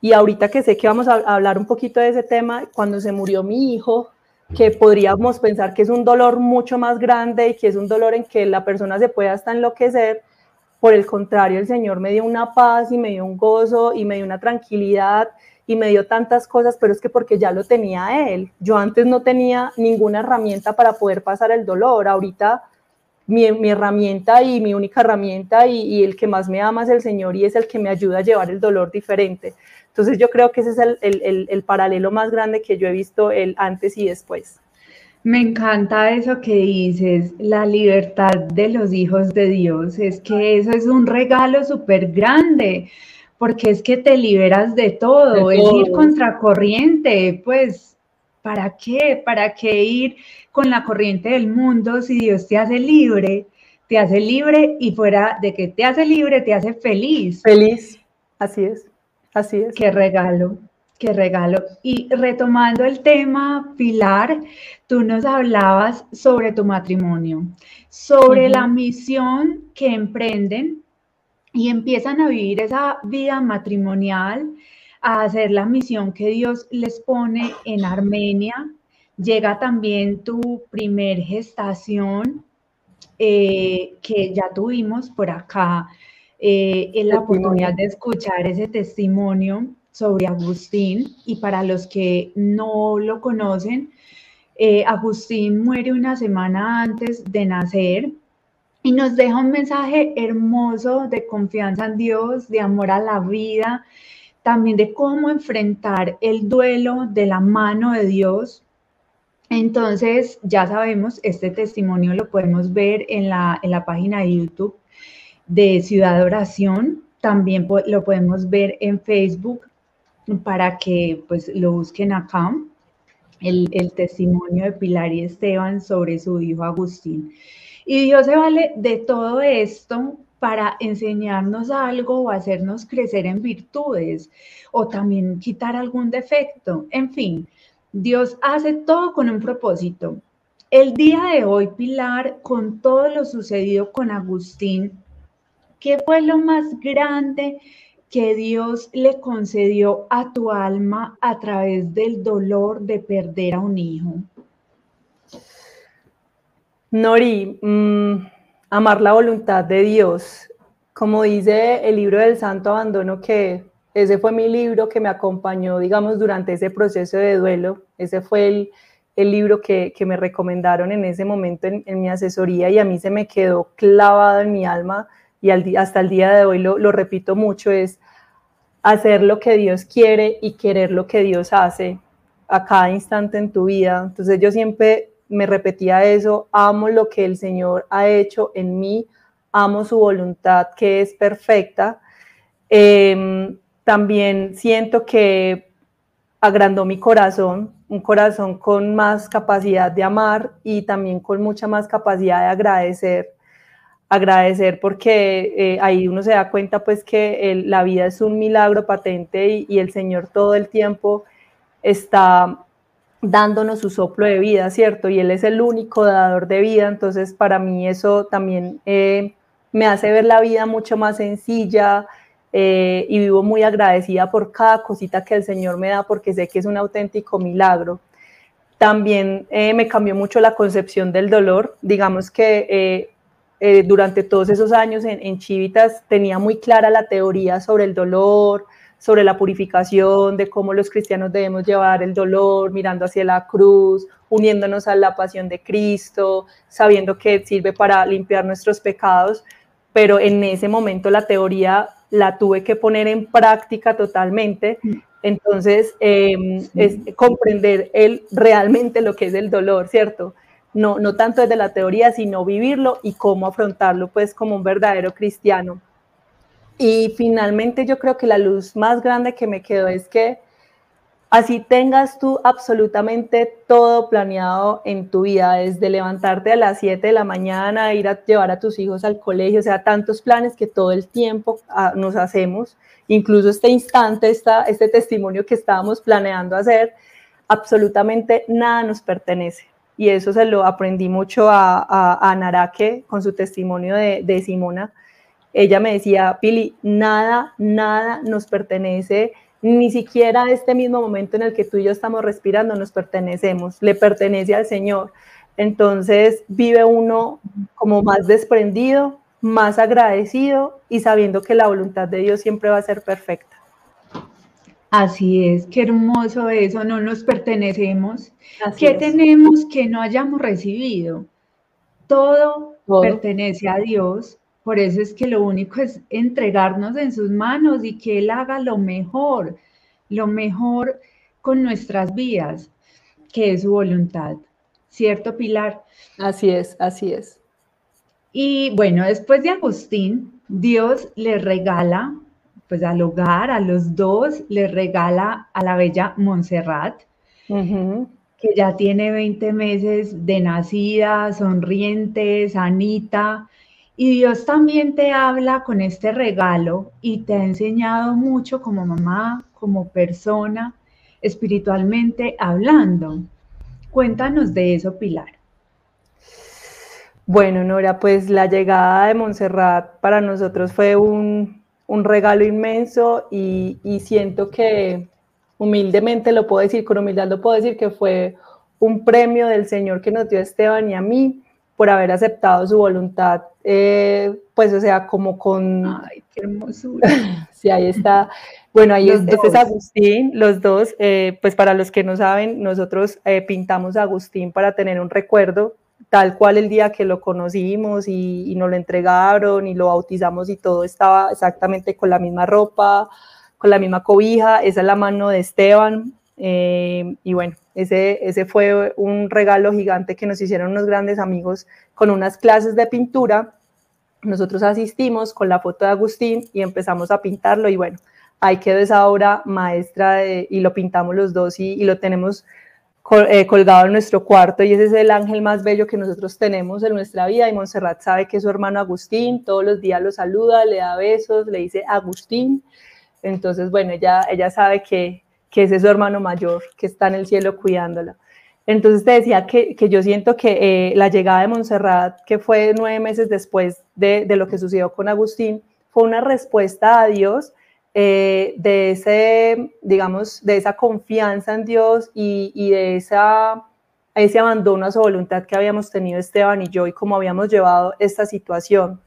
Y ahorita que sé que vamos a hablar un poquito de ese tema, cuando se murió mi hijo, que podríamos pensar que es un dolor mucho más grande y que es un dolor en que la persona se puede hasta enloquecer, por el contrario, el Señor me dio una paz y me dio un gozo y me dio una tranquilidad y me dio tantas cosas, pero es que porque ya lo tenía Él. Yo antes no tenía ninguna herramienta para poder pasar el dolor. Ahorita mi, herramienta y mi única herramienta y, el que más me ama es el Señor y es el que me ayuda a llevar el dolor diferente. Entonces yo creo que ese es el, el paralelo más grande que yo he visto el antes y después. Me encanta eso que dices, la libertad de los hijos de Dios. Es que eso es un regalo súper grande, porque es que te liberas de todo, es ir contracorriente, pues, ¿para qué? ¿Para qué ir con la corriente del mundo si Dios te hace libre? Te hace libre y fuera de que te hace libre, te hace feliz. Feliz, así es, así es. Qué regalo. Qué regalo. Y retomando el tema, Pilar, tú nos hablabas sobre tu matrimonio, sobre la misión que emprenden y empiezan a vivir esa vida matrimonial, a hacer la misión que Dios les pone en Armenia. Llega también tu primer gestación eh, que ya tuvimos por acá, eh, en la oportunidad de escuchar ese testimonio sobre Agustín y para los que no lo conocen, eh, Agustín muere una semana antes de nacer y nos deja un mensaje hermoso de confianza en Dios, de amor a la vida, también de cómo enfrentar el duelo de la mano de Dios. Entonces, ya sabemos, este testimonio lo podemos ver en la, en la página de YouTube de Ciudad Oración. También lo podemos ver en Facebook para que pues lo busquen acá. el, el testimonio de Pilar y Esteban sobre su hijo Agustín. Y Dios se vale de todo esto para enseñarnos algo o hacernos crecer en virtudes o también quitar algún defecto. En fin, Dios hace todo con un propósito. El día de hoy, Pilar, con todo lo sucedido con Agustín, ¿qué fue lo más grande que Dios le concedió a tu alma a través del dolor de perder a un hijo? Nori, mm, amar la voluntad de Dios. Como dice el libro del Santo Abandono, que ese fue mi libro que me acompañó, digamos, durante ese proceso de duelo. Ese fue el, libro que, que, me recomendaron en ese momento en, en, mi asesoría y a mí se me quedó clavado en mi alma y hasta el día de hoy lo, repito mucho, es hacer lo que Dios quiere y querer lo que Dios hace a cada instante en tu vida. Entonces yo siempre me repetía eso, amo lo que el Señor ha hecho en mí, amo su voluntad que es perfecta. Eh, también siento que agrandó mi corazón, un corazón con más capacidad de amar y también con mucha más capacidad de agradecer. Agradecer porque eh, ahí uno se da cuenta pues que el, la vida es un milagro patente y, y el Señor todo el tiempo está dándonos su soplo de vida, ¿cierto? Y Él es el único dador de vida, entonces para mí eso también eh, me hace ver la vida mucho más sencilla eh, y vivo muy agradecida por cada cosita que el Señor me da porque sé que es un auténtico milagro. También eh, me cambió mucho la concepción del dolor, digamos que eh, durante todos esos años en, en Chivitas tenía muy clara la teoría sobre el dolor, sobre la purificación, de cómo los cristianos debemos llevar el dolor mirando hacia la cruz, uniéndonos a la pasión de Cristo, sabiendo que sirve para limpiar nuestros pecados, pero en ese momento la teoría la tuve que poner en práctica totalmente. Entonces, eh, es comprender el, realmente lo que es el dolor, ¿cierto? No, no tanto desde la teoría, sino vivirlo y cómo afrontarlo, pues, como un verdadero cristiano. Y finalmente yo creo que la luz más grande que me quedó es que así tengas tú absolutamente todo planeado en tu vida, desde levantarte a las 7 de la mañana, ir a llevar a tus hijos al colegio, o sea, tantos planes que todo el tiempo ah, nos hacemos, incluso este instante, esta, este testimonio que estábamos planeando hacer, absolutamente nada nos pertenece. Y eso se lo aprendí mucho a, a, a Narake con su testimonio de, de Simona, ella me decía, Pili, nada, nada nos pertenece, ni siquiera este mismo momento en el que tú y yo estamos respirando nos pertenecemos, le pertenece al Señor. Entonces vive uno como más desprendido, más agradecido y sabiendo que la voluntad de Dios siempre va a ser perfecta. Así es, qué hermoso eso, no nos pertenecemos. Así ¿Qué es. tenemos que no hayamos recibido? Todo, Todo pertenece a Dios por eso es que lo único es entregarnos en sus manos y que Él haga lo mejor, lo mejor con nuestras vidas, que es su voluntad. ¿Cierto, Pilar? Así es, así es. Y bueno, después de Agustín, Dios le regala, pues al hogar, a los dos, le regala a la bella Montserrat, uh -huh. que ya tiene 20 meses de nacida, sonriente, sanita, y Dios también te habla con este regalo y te ha enseñado mucho como mamá, como persona, espiritualmente hablando. Cuéntanos de eso, Pilar. Bueno, Nora, pues la llegada de Montserrat para nosotros fue un, un regalo inmenso y, y, siento que humildemente lo puedo decir, con humildad lo puedo decir que fue un premio del Señor que nos dio Esteban y a mí por haber aceptado su voluntad, eh, pues o sea, como con... Ay, qué hermosura. sí, ahí está. Bueno, ahí es, este es Agustín, los dos, eh, pues para los que no saben, nosotros eh, pintamos a Agustín para tener un recuerdo, tal cual el día que lo conocimos y, y nos lo entregaron y lo bautizamos y todo estaba exactamente con la misma ropa, con la misma cobija, esa es la mano de Esteban, eh, y bueno, ese, ese fue un regalo gigante que nos hicieron unos grandes amigos con unas clases de pintura. Nosotros asistimos con la foto de Agustín y empezamos a pintarlo y bueno, ahí quedó esa obra maestra y lo pintamos los dos y, lo tenemos colgado en nuestro cuarto y ese es el ángel más bello que nosotros tenemos en nuestra vida y Montserrat sabe que es su hermano Agustín, todos los días lo saluda, le da besos, le dice Agustín, entonces bueno, ella, ella sabe que, que es su hermano mayor que está en el cielo cuidándola. Entonces te decía que, que yo siento que eh, la llegada de Montserrat, que fue nueve meses después de, de, lo que sucedió con Agustín, fue una respuesta a Dios eh, de ese, digamos, de esa confianza en Dios y, y de esa, ese abandono a su voluntad que habíamos tenido Esteban y yo y cómo habíamos llevado esta situación.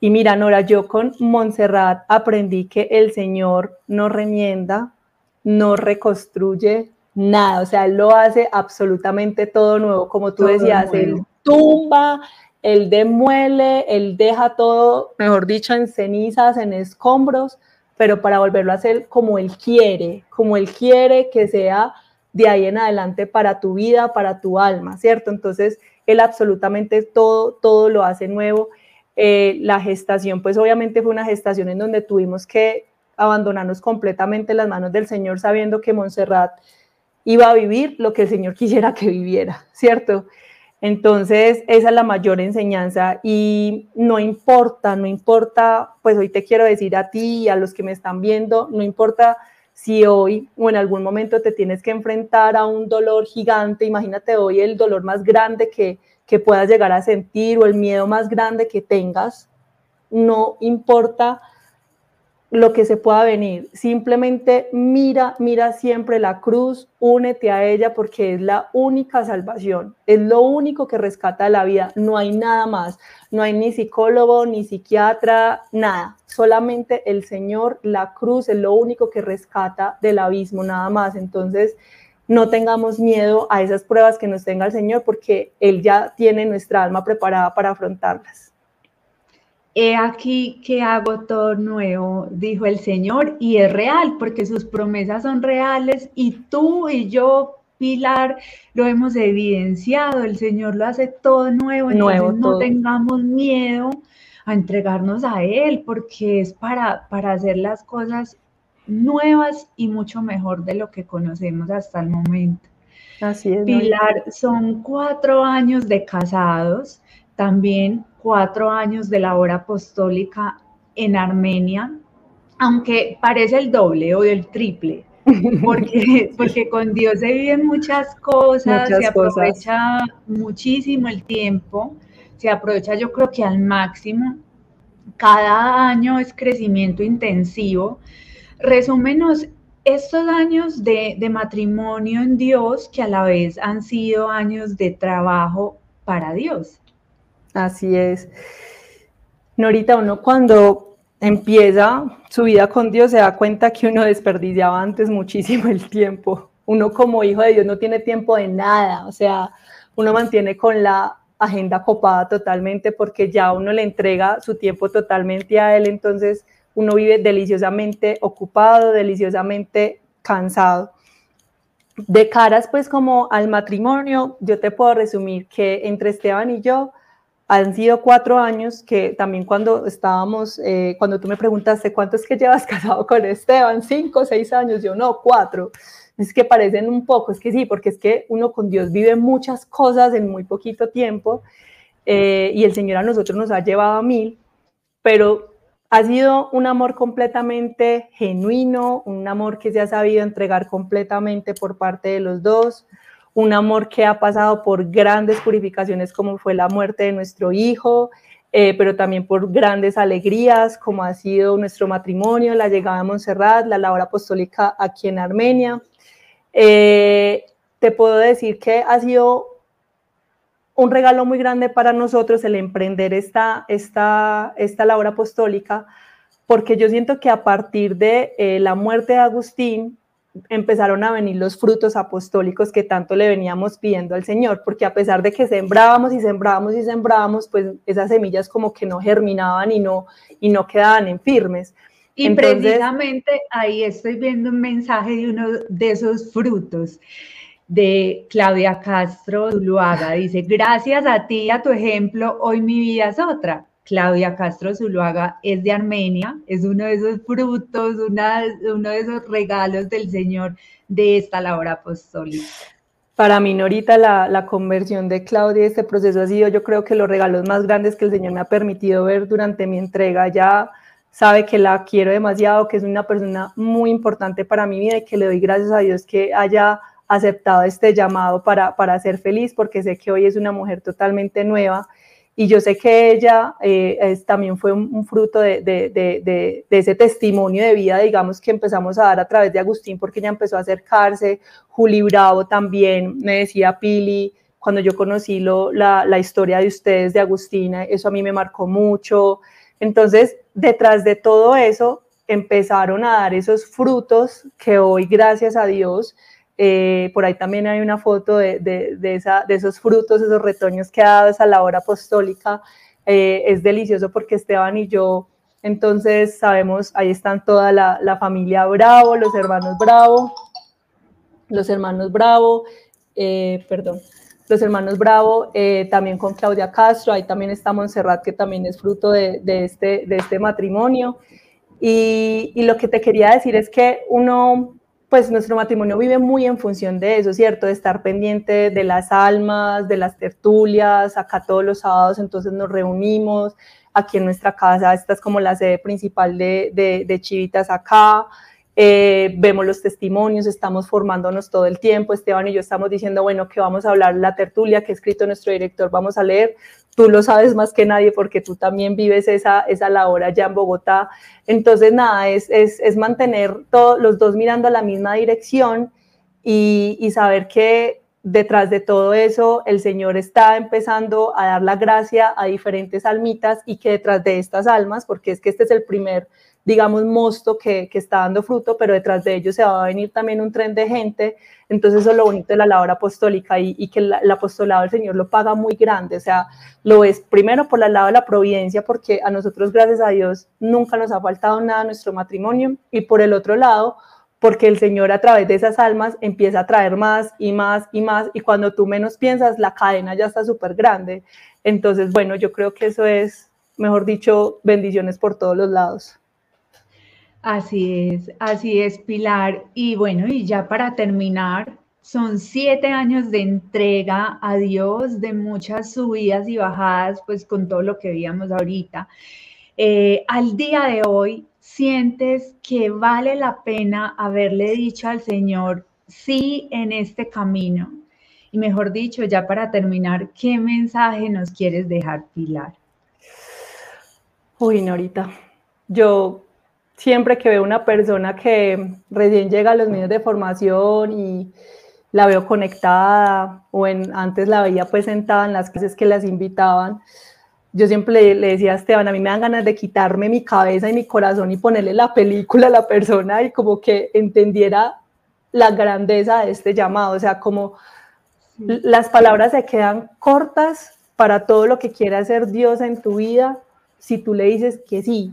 Y mira, Nora, yo con Montserrat aprendí que el Señor no remienda, no reconstruye nada, o sea, Él lo hace absolutamente todo nuevo, como tú decías, Él tumba, Él demuele, Él deja todo, mejor dicho, en cenizas, en escombros, pero para volverlo a hacer como Él quiere, como Él quiere que sea de ahí en adelante para tu vida, para tu alma, ¿cierto? Entonces, Él absolutamente todo, todo lo hace nuevo. Eh, la gestación, pues obviamente fue una gestación en donde tuvimos que abandonarnos completamente en las manos del Señor, sabiendo que Montserrat iba a vivir lo que el Señor quisiera que viviera, ¿cierto? Entonces, esa es la mayor enseñanza y no importa, no importa, pues hoy te quiero decir a ti y a los que me están viendo, no importa si hoy o en algún momento te tienes que enfrentar a un dolor gigante, imagínate hoy el dolor más grande que, que puedas llegar a sentir o el miedo más grande que tengas, no importa lo que se pueda venir. Simplemente mira, mira siempre la cruz, únete a ella porque es la única salvación, es lo único que rescata la vida, no hay nada más, no hay ni psicólogo, ni psiquiatra, nada, solamente el Señor, la cruz es lo único que rescata del abismo, nada más. Entonces, no tengamos miedo a esas pruebas que nos tenga el Señor porque Él ya tiene nuestra alma preparada para afrontarlas. He aquí que hago todo nuevo, dijo el Señor, y es real, porque sus promesas son reales, y tú y yo, Pilar, lo hemos evidenciado, el Señor lo hace todo nuevo, entonces no tengamos miedo a entregarnos a Él, porque es para, para hacer las cosas nuevas y mucho mejor de lo que conocemos hasta el momento. Así es. Pilar, son cuatro años de casados, también cuatro años de labor apostólica en Armenia, aunque parece el doble o el triple, porque, porque con Dios se viven muchas cosas, se aprovecha muchísimo el tiempo, se aprovecha yo creo que al máximo. Cada año es crecimiento intensivo. Resúmenos estos años de, de matrimonio en Dios que a la vez han sido años de trabajo para Dios. Así es. Norita, uno cuando empieza su vida con Dios se da cuenta que uno desperdiciaba antes muchísimo el tiempo. Uno como hijo de Dios no tiene tiempo de nada, o sea, uno mantiene con la agenda copada totalmente porque ya uno le entrega su tiempo totalmente a Él, entonces uno vive deliciosamente ocupado, deliciosamente cansado. De caras pues como al matrimonio, yo te puedo resumir que entre Esteban y yo, han sido cuatro años que también cuando estábamos, eh, cuando tú me preguntaste cuánto es que llevas casado con Esteban, cinco, seis años, yo no, cuatro. Es que parecen un poco, es que sí, porque es que uno con Dios vive muchas cosas en muy poquito tiempo eh, y el Señor a nosotros nos ha llevado a mil, pero ha sido un amor completamente genuino, un amor que se ha sabido entregar completamente por parte de los dos, un amor que ha pasado por grandes purificaciones como fue la muerte de nuestro hijo, eh, pero también por grandes alegrías como ha sido nuestro matrimonio, la llegada a Montserrat, la labor apostólica aquí en Armenia. Eh, te puedo decir que ha sido un regalo muy grande para nosotros el emprender esta, esta, esta labor apostólica, porque yo siento que a partir de eh, la muerte de Agustín, empezaron a venir los frutos apostólicos que tanto le veníamos pidiendo al Señor, porque a pesar de que sembrábamos y sembrábamos y sembrábamos, pues esas semillas como que no germinaban y no, y no quedaban en firmes. Y precisamente ahí estoy viendo un mensaje de uno de esos frutos de Claudia Castro Zuluaga. Dice, gracias a ti y a tu ejemplo, hoy mi vida es otra. Claudia Castro Zuluaga es de Armenia, es uno de esos frutos, uno de esos regalos del Señor de esta labor apostólica. Para mí, Norita, la, conversión de Claudia, este proceso ha sido, yo creo que los regalos más grandes que el Señor me ha permitido ver durante mi entrega. Ya sabe que la quiero demasiado, que es una persona muy importante para mi vida y que le doy gracias a Dios que haya aceptado este llamado para, para ser feliz, porque sé que hoy es una mujer totalmente nueva y yo sé que ella eh, también fue un, fruto de, de, de, de, ese testimonio de vida, digamos, que empezamos a dar a través de Agustín, porque ella empezó a acercarse, Juli Bravo también, me decía Pili, cuando yo conocí lo, la, la historia de ustedes, de Agustina, eso a mí me marcó mucho. Entonces, detrás de todo eso, empezaron a dar esos frutos que hoy, gracias a Dios, eh, por ahí también hay una foto de, de, esa, de, esos frutos, esos retoños que ha dado esa labor apostólica. Eh, es delicioso porque Esteban y yo, entonces sabemos, ahí están toda la, familia Bravo, los hermanos Bravo, los hermanos Bravo, eh, perdón, los hermanos Bravo, también con Claudia Castro, ahí también está Montserrat, que también es fruto de, de este, de este matrimonio. Y, lo que te quería decir es que uno pues nuestro matrimonio vive muy en función de eso, ¿cierto? De estar pendiente de las almas, de las tertulias, acá todos los sábados entonces nos reunimos, aquí en nuestra casa, esta es como la sede principal de, de, Chivitas acá, eh, vemos los testimonios, estamos formándonos todo el tiempo, Esteban y yo estamos diciendo, bueno, que vamos a hablar la tertulia que ha escrito nuestro director, vamos a leer, tú lo sabes más que nadie porque tú también vives esa, esa labor allá en Bogotá, entonces nada, es, es, es mantener todos los dos mirando a la misma dirección y, y saber que detrás de todo eso el Señor está empezando a dar la gracia a diferentes almitas y que detrás de estas almas, porque es que este es el primer digamos, mosto que, que, está dando fruto, pero detrás de ellos se va a venir también un tren de gente. Entonces, eso es lo bonito de la labor apostólica y, y que el apostolado del Señor lo paga muy grande. O sea, lo es primero por el lado de la providencia, porque a nosotros, gracias a Dios, nunca nos ha faltado nada nuestro matrimonio. Y por el otro lado, porque el Señor a través de esas almas empieza a traer más y más y más. Y cuando tú menos piensas, la cadena ya está súper grande. Entonces, bueno, yo creo que eso es, mejor dicho, bendiciones por todos los lados. Así es, así es, Pilar. Y bueno, y ya para terminar, son siete años de entrega a Dios, de muchas subidas y bajadas, pues con todo lo que veíamos ahorita. Eh, al día de hoy, ¿sientes que vale la pena haberle dicho al Señor sí en este camino? Y mejor dicho, ya para terminar, ¿qué mensaje nos quieres dejar, Pilar? Uy, Norita, yo siempre que veo una persona que recién llega a los medios de formación y la veo conectada o en, antes la veía pues sentada en las clases que las invitaban, yo siempre le, decía a Esteban, a mí me dan ganas de quitarme mi cabeza y mi corazón y ponerle la película a la persona y como que entendiera la grandeza de este llamado, o sea, como las palabras se quedan cortas para todo lo que quiere hacer Dios en tu vida si tú le dices que sí,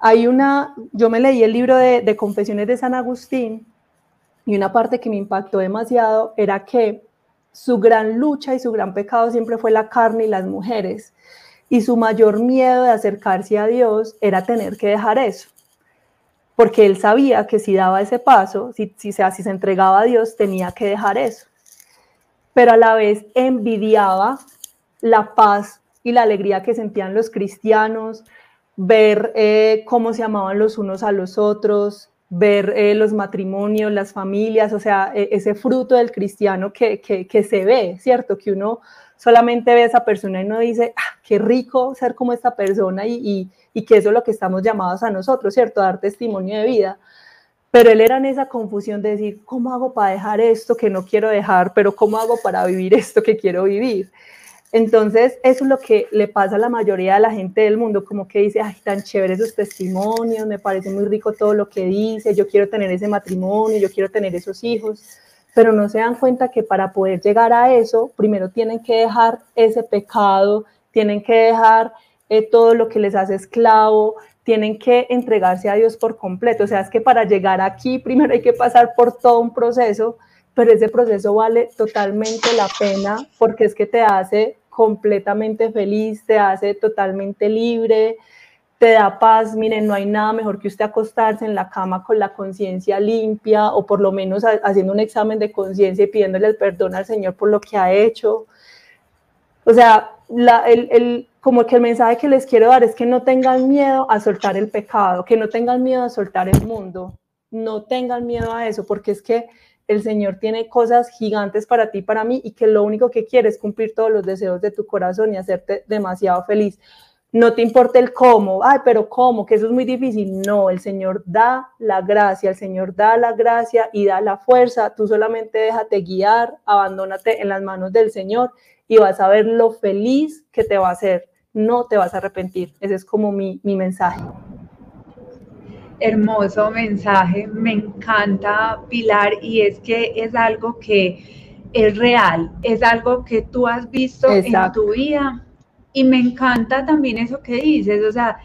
hay una, yo me leí el libro de, Confesiones de San Agustín y una parte que me impactó demasiado era que su gran lucha y su gran pecado siempre fue la carne y las mujeres. Y su mayor miedo de acercarse a Dios era tener que dejar eso. Porque él sabía que si daba ese paso, si, si, si se entregaba a Dios, tenía que dejar eso. Pero a la vez envidiaba la paz y la alegría que sentían los cristianos, ver eh, cómo se amaban los unos a los otros, ver eh, los matrimonios, las familias, o sea, e ese fruto del cristiano que, que, que, se ve, ¿cierto? Que uno solamente ve a esa persona y no dice, ah, qué rico ser como esta persona y, y, y, que eso es lo que estamos llamados a nosotros, ¿cierto? Dar testimonio de vida. Pero él era en esa confusión de decir, ¿cómo hago para dejar esto que no quiero dejar? Pero ¿cómo hago para vivir esto que quiero vivir? Entonces, eso es lo que le pasa a la mayoría de la gente del mundo, como que dice, ay, tan chévere esos testimonios, me parece muy rico todo lo que dice, yo quiero tener ese matrimonio, yo quiero tener esos hijos, pero no se dan cuenta que para poder llegar a eso, primero tienen que dejar ese pecado, tienen que dejar eh, todo lo que les hace esclavo, tienen que entregarse a Dios por completo. O sea, es que para llegar aquí, primero hay que pasar por todo un proceso, pero ese proceso vale totalmente la pena porque es que te hace completamente feliz, te hace totalmente libre, te da paz. Miren, no hay nada mejor que usted acostarse en la cama con la conciencia limpia o por lo menos haciendo un examen de conciencia y pidiéndole perdón al Señor por lo que ha hecho. O sea, el, como que el mensaje que les quiero dar es que no tengan miedo a soltar el pecado, que no tengan miedo a soltar el mundo, no tengan miedo a eso, porque es que el Señor tiene cosas gigantes para ti, para mí, y que lo único que quiere es cumplir todos los deseos de tu corazón y hacerte demasiado feliz no te importa el cómo, ay, pero cómo, que eso es muy difícil. No, el Señor da la gracia, el Señor da la gracia y da la fuerza. Tú solamente déjate guiar, abandónate en las manos del Señor y vas a ver lo feliz que te va a hacer. No te vas a arrepentir. Ese es como mi, mi mensaje. Hermoso mensaje, me encanta Pilar y es que es algo que es real, es algo que tú has visto en tu vida y me encanta también eso que dices, o sea,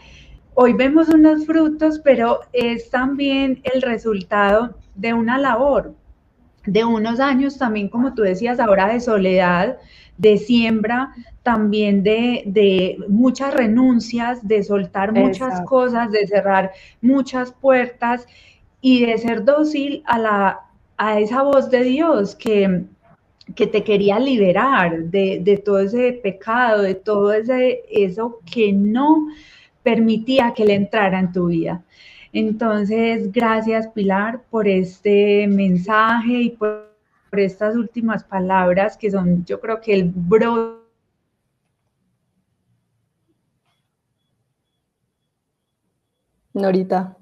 hoy vemos unos frutos, pero es también el resultado de una labor, de unos años también, como tú decías, ahora de soledad, de siembra, también de, muchas renuncias, de soltar muchas cosas, de cerrar muchas puertas y de ser dócil a, la, a esa voz de Dios que, que te quería liberar de, todo ese pecado, de todo ese, eso que no permitía que le entrara en tu vida. Entonces, gracias Pilar por este mensaje y por, estas últimas palabras que son, yo creo que el bro Norita,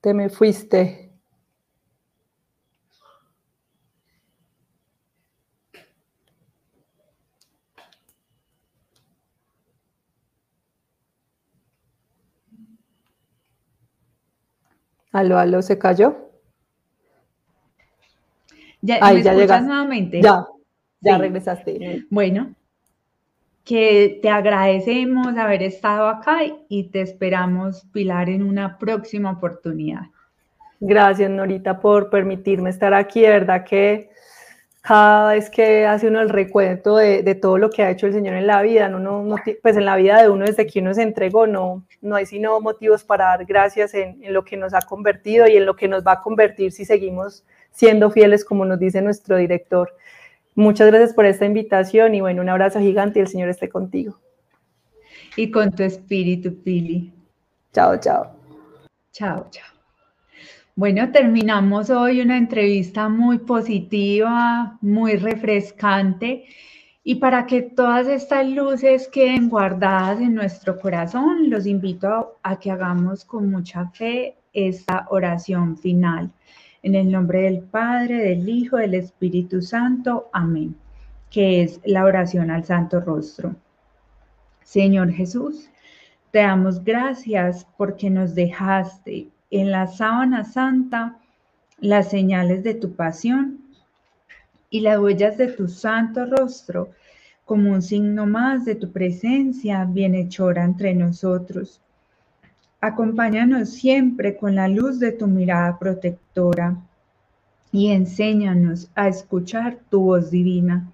te me fuiste. Aló, aló, ¿se cayó? Ya, Ahí, ya llegas nuevamente. Ya, ya regresaste. Bueno, que te agradecemos haber estado acá y te esperamos, Pilar, en una próxima oportunidad. Gracias, Norita, por permitirme estar aquí. De verdad que cada vez que hace uno el recuento de, todo lo que ha hecho el Señor en la vida, no, pues en la vida de uno desde que uno se entregó, no, no hay sino motivos para dar gracias en, lo que nos ha convertido y en lo que nos va a convertir si seguimos siendo fieles, como nos dice nuestro director. Muchas gracias por esta invitación y bueno, un abrazo gigante y el Señor esté contigo. Y con tu espíritu, Pili. Chao, chao. Chao, chao. Bueno, terminamos hoy una entrevista muy positiva, muy refrescante. Y para que todas estas luces queden guardadas en nuestro corazón, los invito a, que hagamos con mucha fe esta oración final. En el nombre del Padre, del Hijo, del Espíritu Santo. Amén. Que es la oración al Santo Rostro. Señor Jesús, te damos gracias porque nos dejaste en la sábana santa las señales de tu pasión y las huellas de tu santo rostro como un signo más de tu presencia bienhechora entre nosotros. Acompáñanos siempre con la luz de tu mirada protectora y enséñanos a escuchar tu voz divina.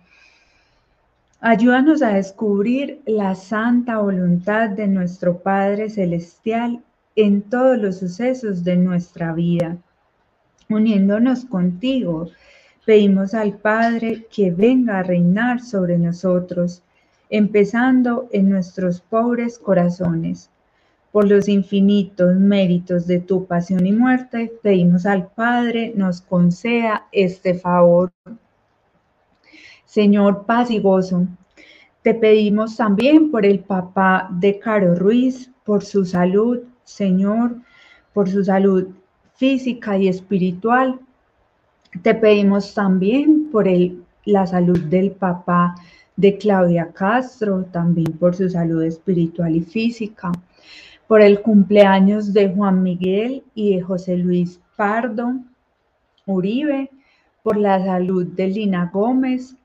Ayúdanos a descubrir la santa voluntad de nuestro Padre Celestial en todos los sucesos de nuestra vida. Uniéndonos contigo, pedimos al Padre que venga a reinar sobre nosotros, empezando en nuestros pobres corazones. Por los infinitos méritos de tu pasión y muerte, pedimos al Padre nos conceda este favor. Señor paz y gozo, te pedimos también por el papá de Caro Ruiz, por su salud, Señor, por su salud física y espiritual. Te pedimos también por el, la salud del papá de Claudia Castro, también por su salud espiritual y física, por el cumpleaños de Juan Miguel y de José Luis Pardo Uribe, por la salud de Lina Gómez,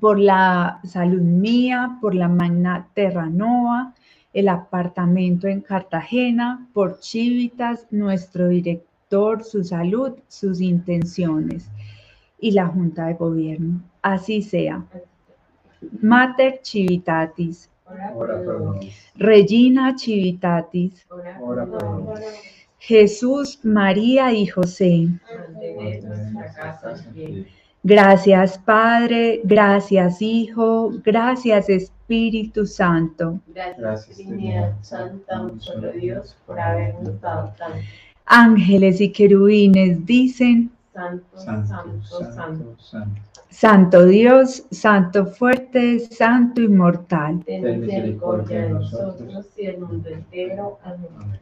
por la salud mía, por la Magna Terranova, el apartamento en Cartagena, por Chivitas, nuestro director, su salud, sus intenciones y la Junta de Gobierno. Así sea. Mater Chivitatis, ora pro. Regina Civitatis, Ora pro nobis. Jesús, María y José. Gracias Padre, gracias Hijo, gracias Espíritu Santo. Gracias, Trinidad Santa, un solo Dios, por habernos dado tanto. Ángeles y querubines dicen, Santo, Santo, santo, santo. Dios, Santo fuerte, Santo inmortal. Ten misericordia de nosotros y del mundo entero. Amén. Amén.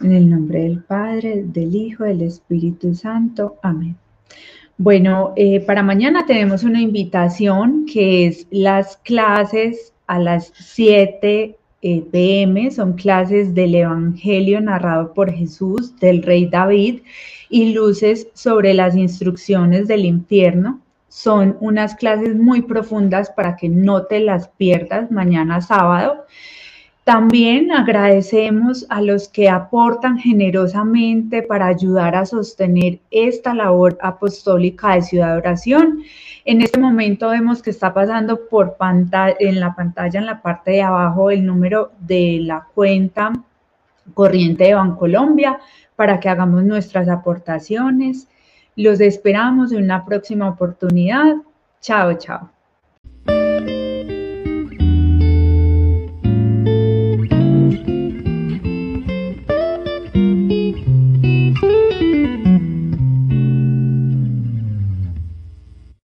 En el nombre del Padre, del Hijo, del Espíritu Santo. Amén. Bueno, eh, para mañana tenemos una invitación que es las clases a las 7 eh. Son clases del Evangelio narrado por Jesús, del Rey David, y luces sobre las instrucciones del infierno. Son unas clases muy profundas para que no te las pierdas mañana sábado. También agradecemos a los que aportan generosamente para ayudar a sostener esta labor apostólica de ciudad de oración. En este momento vemos que está pasando por pantalla, en la pantalla, en la parte de abajo, el número de la cuenta corriente de Bancolombia para que hagamos nuestras aportaciones. Los esperamos en una próxima oportunidad. Chao, chao.